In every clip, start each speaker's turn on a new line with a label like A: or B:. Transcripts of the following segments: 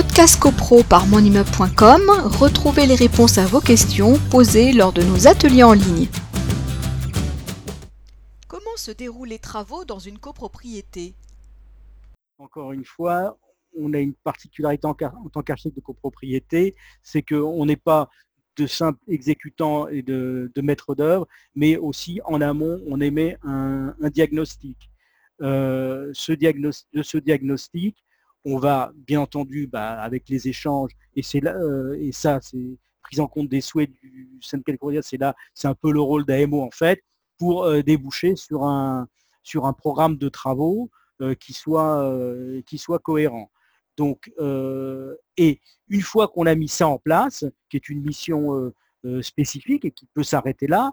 A: podcast copro par monimmeuble.com, retrouvez les réponses à vos questions posées lors de nos ateliers en ligne. Comment se déroulent les travaux dans une copropriété?
B: Encore une fois, on a une particularité en, tant qu'architecte de copropriété, c'est qu'on n'est pas de simples exécutants et de, maîtres d'œuvre, mais aussi en amont, on émet un, diagnostic. Euh. De ce diagnostic, on va bien entendu, bah, avec les échanges, et c'est là, euh, et ça, c'est prise en compte des souhaits du syndicat c'est là, c'est un peu le rôle d'AMO en fait, pour euh, déboucher sur un, sur un programme de travaux qui, soit, qui soit cohérent. Donc, euh, et une fois qu'on a mis ça en place, qui est une mission euh, euh, spécifique et qui peut s'arrêter là,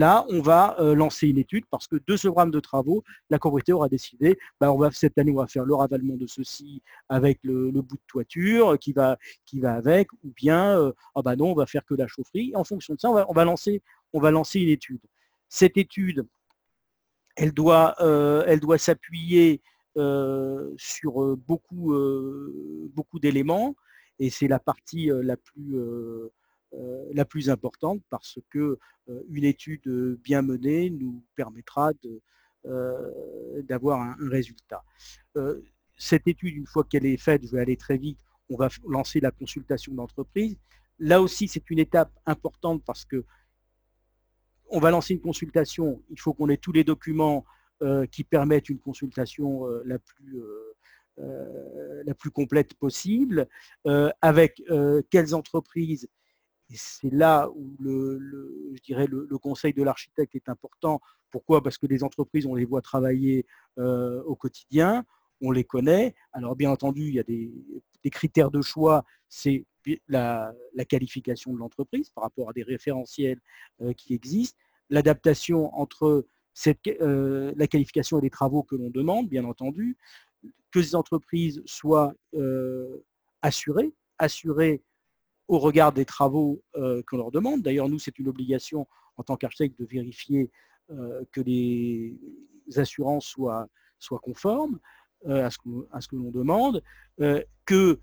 B: là, on va lancer une étude parce que de ce programme de travaux, la copropriété aura décidé, bah, on va, cette année, on va faire le ravalement de ceci avec le, bout de toiture qui va, qui va avec, ou bien, ah bah non, on va faire que la chaufferie. en fonction de ça, on va, lancer, on va lancer une étude. Cette étude, elle doit, elle doit s'appuyer euh, sur euh, beaucoup, euh, beaucoup d'éléments et c'est la partie la plus, la plus importante parce que une étude bien menée nous permettra d'avoir un, résultat. cette étude, une fois qu'elle est faite, je vais aller très vite, on va lancer la consultation d'entreprise. Là aussi, c'est une étape importante parce que on va lancer une consultation, il faut qu'on ait tous les documents euh, qui permettent une consultation euh, la plus euh, la plus complète possible, avec quelles entreprises, et c'est là où le, je dirais le, conseil de l'architecte est important. Pourquoi? Parce que les entreprises, on les voit travailler au quotidien, on les connaît. Alors bien entendu, il y a des, critères de choix, c'est la, qualification de l'entreprise par rapport à des référentiels qui existent, l'adaptation entre euh, la qualification et les travaux que l'on demande, bien entendu, que ces entreprises soient euh, assurées, assurées au regard des travaux euh, qu'on leur demande. D'ailleurs, nous, c'est une obligation en tant qu'architecte de vérifier que les assurances soient, soient conformes à ce que, l'on demande, que,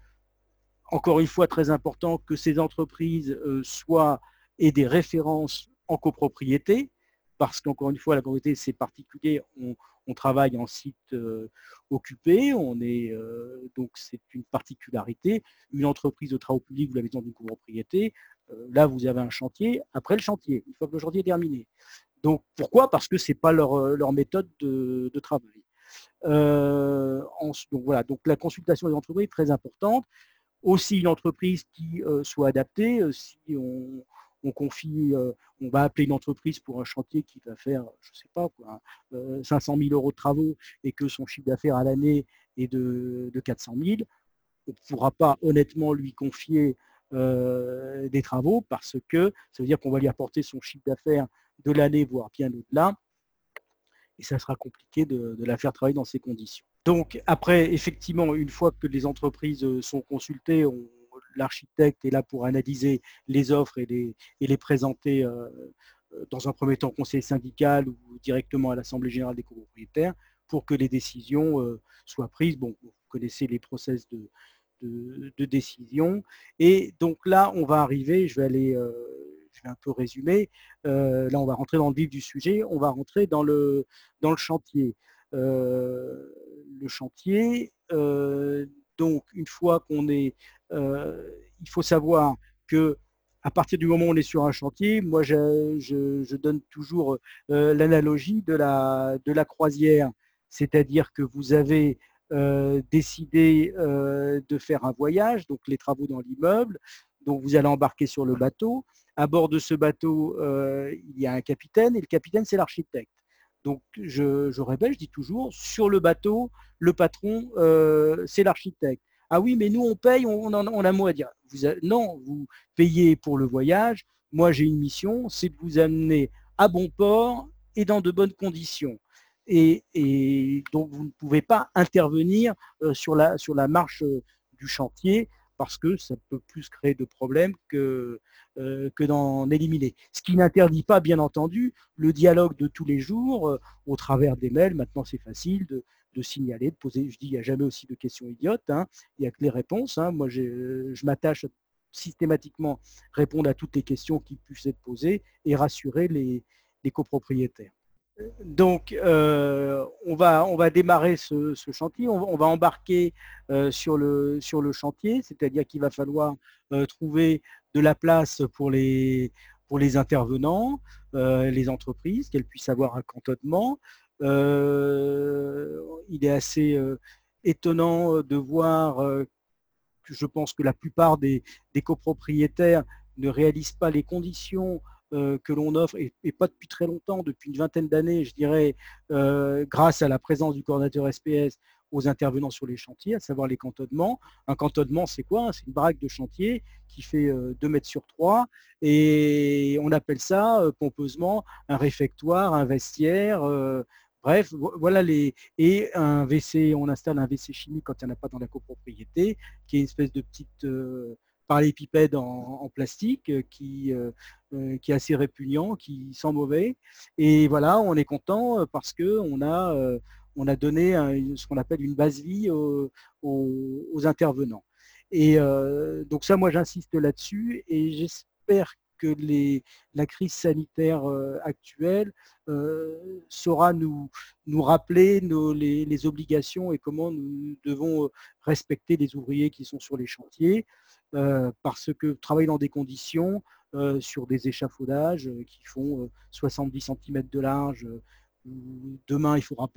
B: encore une fois, très important, que ces entreprises soient et des références en copropriété, parce qu'encore une fois, la communauté, c'est particulier. On, travaille en site euh, occupé, on est, euh, donc c'est une particularité. Une entreprise de travaux publics, vous l'avez dans une copropriété, euh, là, vous avez un chantier, après le chantier, une fois que le chantier est terminé. Donc, pourquoi? Parce que ce n'est pas leur, méthode de, travail. donc, voilà, donc la consultation des entreprises est très importante. Aussi, une entreprise qui soit adaptée, si on, euh, on va appeler une entreprise pour un chantier qui va faire, je ne sais pas, quoi, 500 000 euros de travaux et que son chiffre d'affaires à l'année est de, 400 000, on ne pourra pas honnêtement lui confier euh, des travaux parce que ça veut dire qu'on va lui apporter son chiffre d'affaires de l'année, voire bien au-delà, et ça sera compliqué de, la faire travailler dans ces conditions. Donc après, effectivement, une fois que les entreprises euh, sont consultées, on, l'architecte est là pour analyser les offres et les, et les présenter euh, euh, dans un premier temps au conseil syndical ou directement à l'Assemblée générale des copropriétaires pour que les décisions euh, soient prises. Bon, vous connaissez les process de, de, décision. Et donc là, on va arriver, je vais aller, je vais un peu résumer, là on va rentrer dans le vif du sujet, on va rentrer dans le, dans le chantier. le chantier, donc une fois qu'on est euh, il faut savoir que à partir du moment où on est sur un chantier, moi je, donne toujours euh, l'analogie de la, de la croisière, c'est-à-dire que vous avez euh, décidé de faire un voyage, donc les travaux dans l'immeuble, donc vous allez embarquer sur le bateau. À bord de ce bateau, il y a un capitaine, et le capitaine, c'est l'architecte. Donc je, je, répète, je dis toujours, sur le bateau, le patron, c'est l'architecte. Ah oui, mais nous, on paye, on, a un mot à dire. non, vous payez pour le voyage. Moi, j'ai une mission, c'est de vous amener à bon port et dans de bonnes conditions. Et, donc, vous ne pouvez pas intervenir euh, sur la, sur la marche euh, du chantier parce que ça peut plus créer de problèmes que, que d'en éliminer. Ce qui n'interdit pas, bien entendu, le dialogue de tous les jours au travers des mails. Maintenant, c'est facile de, signaler, de poser. Je dis, il n'y a jamais aussi de questions idiotes. Hein. Il n'y a que les réponses. Hein. Moi, je m'attache systématiquement répondre à toutes les questions qui puissent être posées et rassurer les, copropriétaires. Donc, euh, on, va, on va démarrer ce, chantier, on, va embarquer euh, sur, le, sur le chantier, c'est-à-dire qu'il va falloir euh, trouver de la place pour les, pour les intervenants, les entreprises, qu'elles puissent avoir un cantonnement. il est assez étonnant de voir je pense que la plupart des, copropriétaires ne réalisent pas les conditions euh, que l'on offre, et, pas depuis très longtemps, depuis une vingtaine d'années, je dirais, euh, grâce à la présence du coordinateur SPS aux intervenants sur les chantiers, à savoir les cantonnements. Un cantonnement, c'est quoi? C'est une baraque de chantier qui fait 2 euh, mètres sur 3, et on appelle ça pompeusement un réfectoire, un vestiaire, Bref, voilà les. Et un WC, on installe un WC chimique quand il n'y en a pas dans la copropriété, qui est une espèce de petite parallépipède en, plastique euh, qui, euh, qui est assez répugnant, qui sent mauvais. Et voilà, on est content parce qu'on a, a donné ce qu'on appelle une base vie aux, intervenants. Et donc ça, moi j'insiste là-dessus et j'espère que les, la crise sanitaire actuelle saura nous, nous rappeler les, obligations et comment nous devons respecter les ouvriers qui sont sur les chantiers, parce que travailler dans des conditions, sur des échafaudages qui font 70 cm de large, demain il on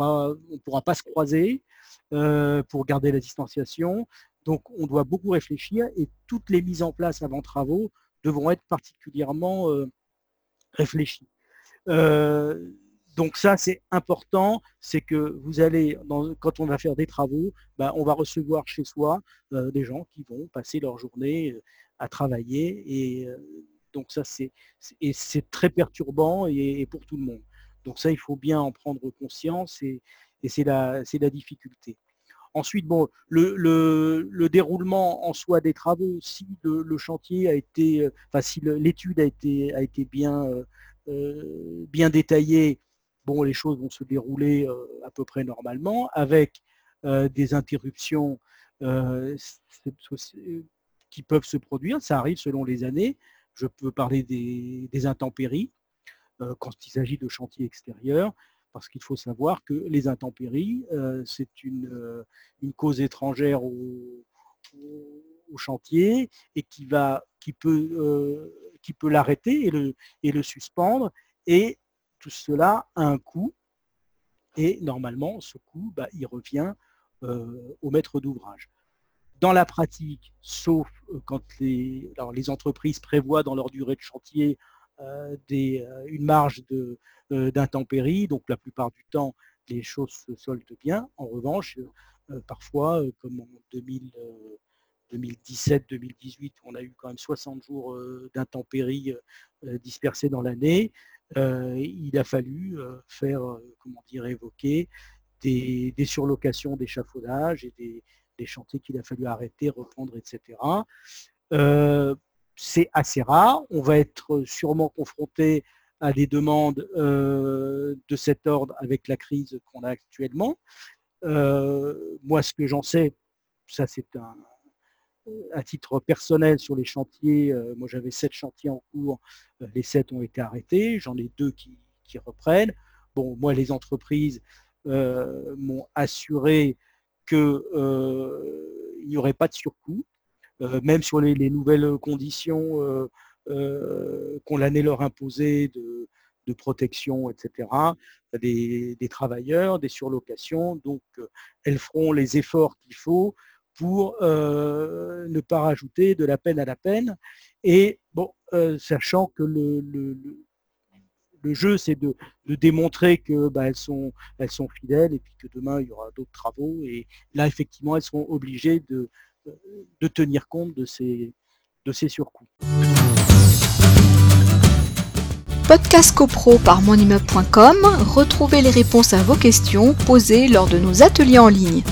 B: ne pourra pas se croiser pour garder la distanciation. Donc on doit beaucoup réfléchir et toutes les mises en place avant travaux devront être particulièrement réfléchis. Donc ça, c'est important, c'est que vous allez, quand on va faire des travaux, bah, on va recevoir chez soi des gens qui vont passer leur journée à travailler. Et donc ça, c'est très perturbant et, pour tout le monde. Donc ça, il faut bien en prendre conscience et, c'est la, difficulté. Ensuite, bon, le, déroulement en soi des travaux, si le, chantier a été, euh, enfin si l'étude a été, euh, euh, bien détaillée, bon, les choses vont se dérouler à peu près normalement, avec des interruptions qui peuvent se produire. Ça arrive selon les années. Je peux parler des, intempéries quand il s'agit de chantiers extérieurs parce qu'il faut savoir que les intempéries, euh, c'est euh, une, cause étrangère au, chantier et qui, va, qui peut, euh, peut l'arrêter et le, et le suspendre. Et tout cela a un coût. Et normalement, ce coût, bah, il revient au maître d'ouvrage. Dans la pratique, sauf quand les, entreprises prévoient dans leur durée de chantier des, une marge euh, d'intempéries, donc la plupart du temps, les choses se soldent bien. En revanche, euh, parfois, euh, comme en 2017-2018, on a eu quand même 60 jours d'intempéries dispersées dans l'année, il a fallu faire, comment dire, évoquer des, surlocations d'échafaudage et des, des chantiers qu'il a fallu arrêter, reprendre, etc. c'est assez rare. On va être sûrement confronté à des demandes euh, de cet ordre avec la crise qu'on a actuellement. Euh, moi, ce que j'en sais, ça c'est un, à titre personnel sur les chantiers, euh, moi j'avais sept chantiers en cours, les sept ont été arrêtés, j'en ai deux qui, reprennent. Bon, moi les entreprises m'ont assuré qu'il n'y aurait pas de surcoût, même sur les, les nouvelles conditions euh, qu'on allait leur imposer de, protection, etc. Des, des, travailleurs, des surlocations, donc euh, elles feront les efforts qu'il faut pour euh, ne pas rajouter de la peine à la peine. Et bon, sachant que le, jeu, c'est de, démontrer que bah, elles, sont, fidèles et puis que demain, il y aura d'autres travaux. Et là, effectivement, elles seront obligées de, tenir compte de ces, de surcoûts.
A: Podcast CoPro par monimmeuble.com, retrouvez les réponses à vos questions posées lors de nos ateliers en ligne.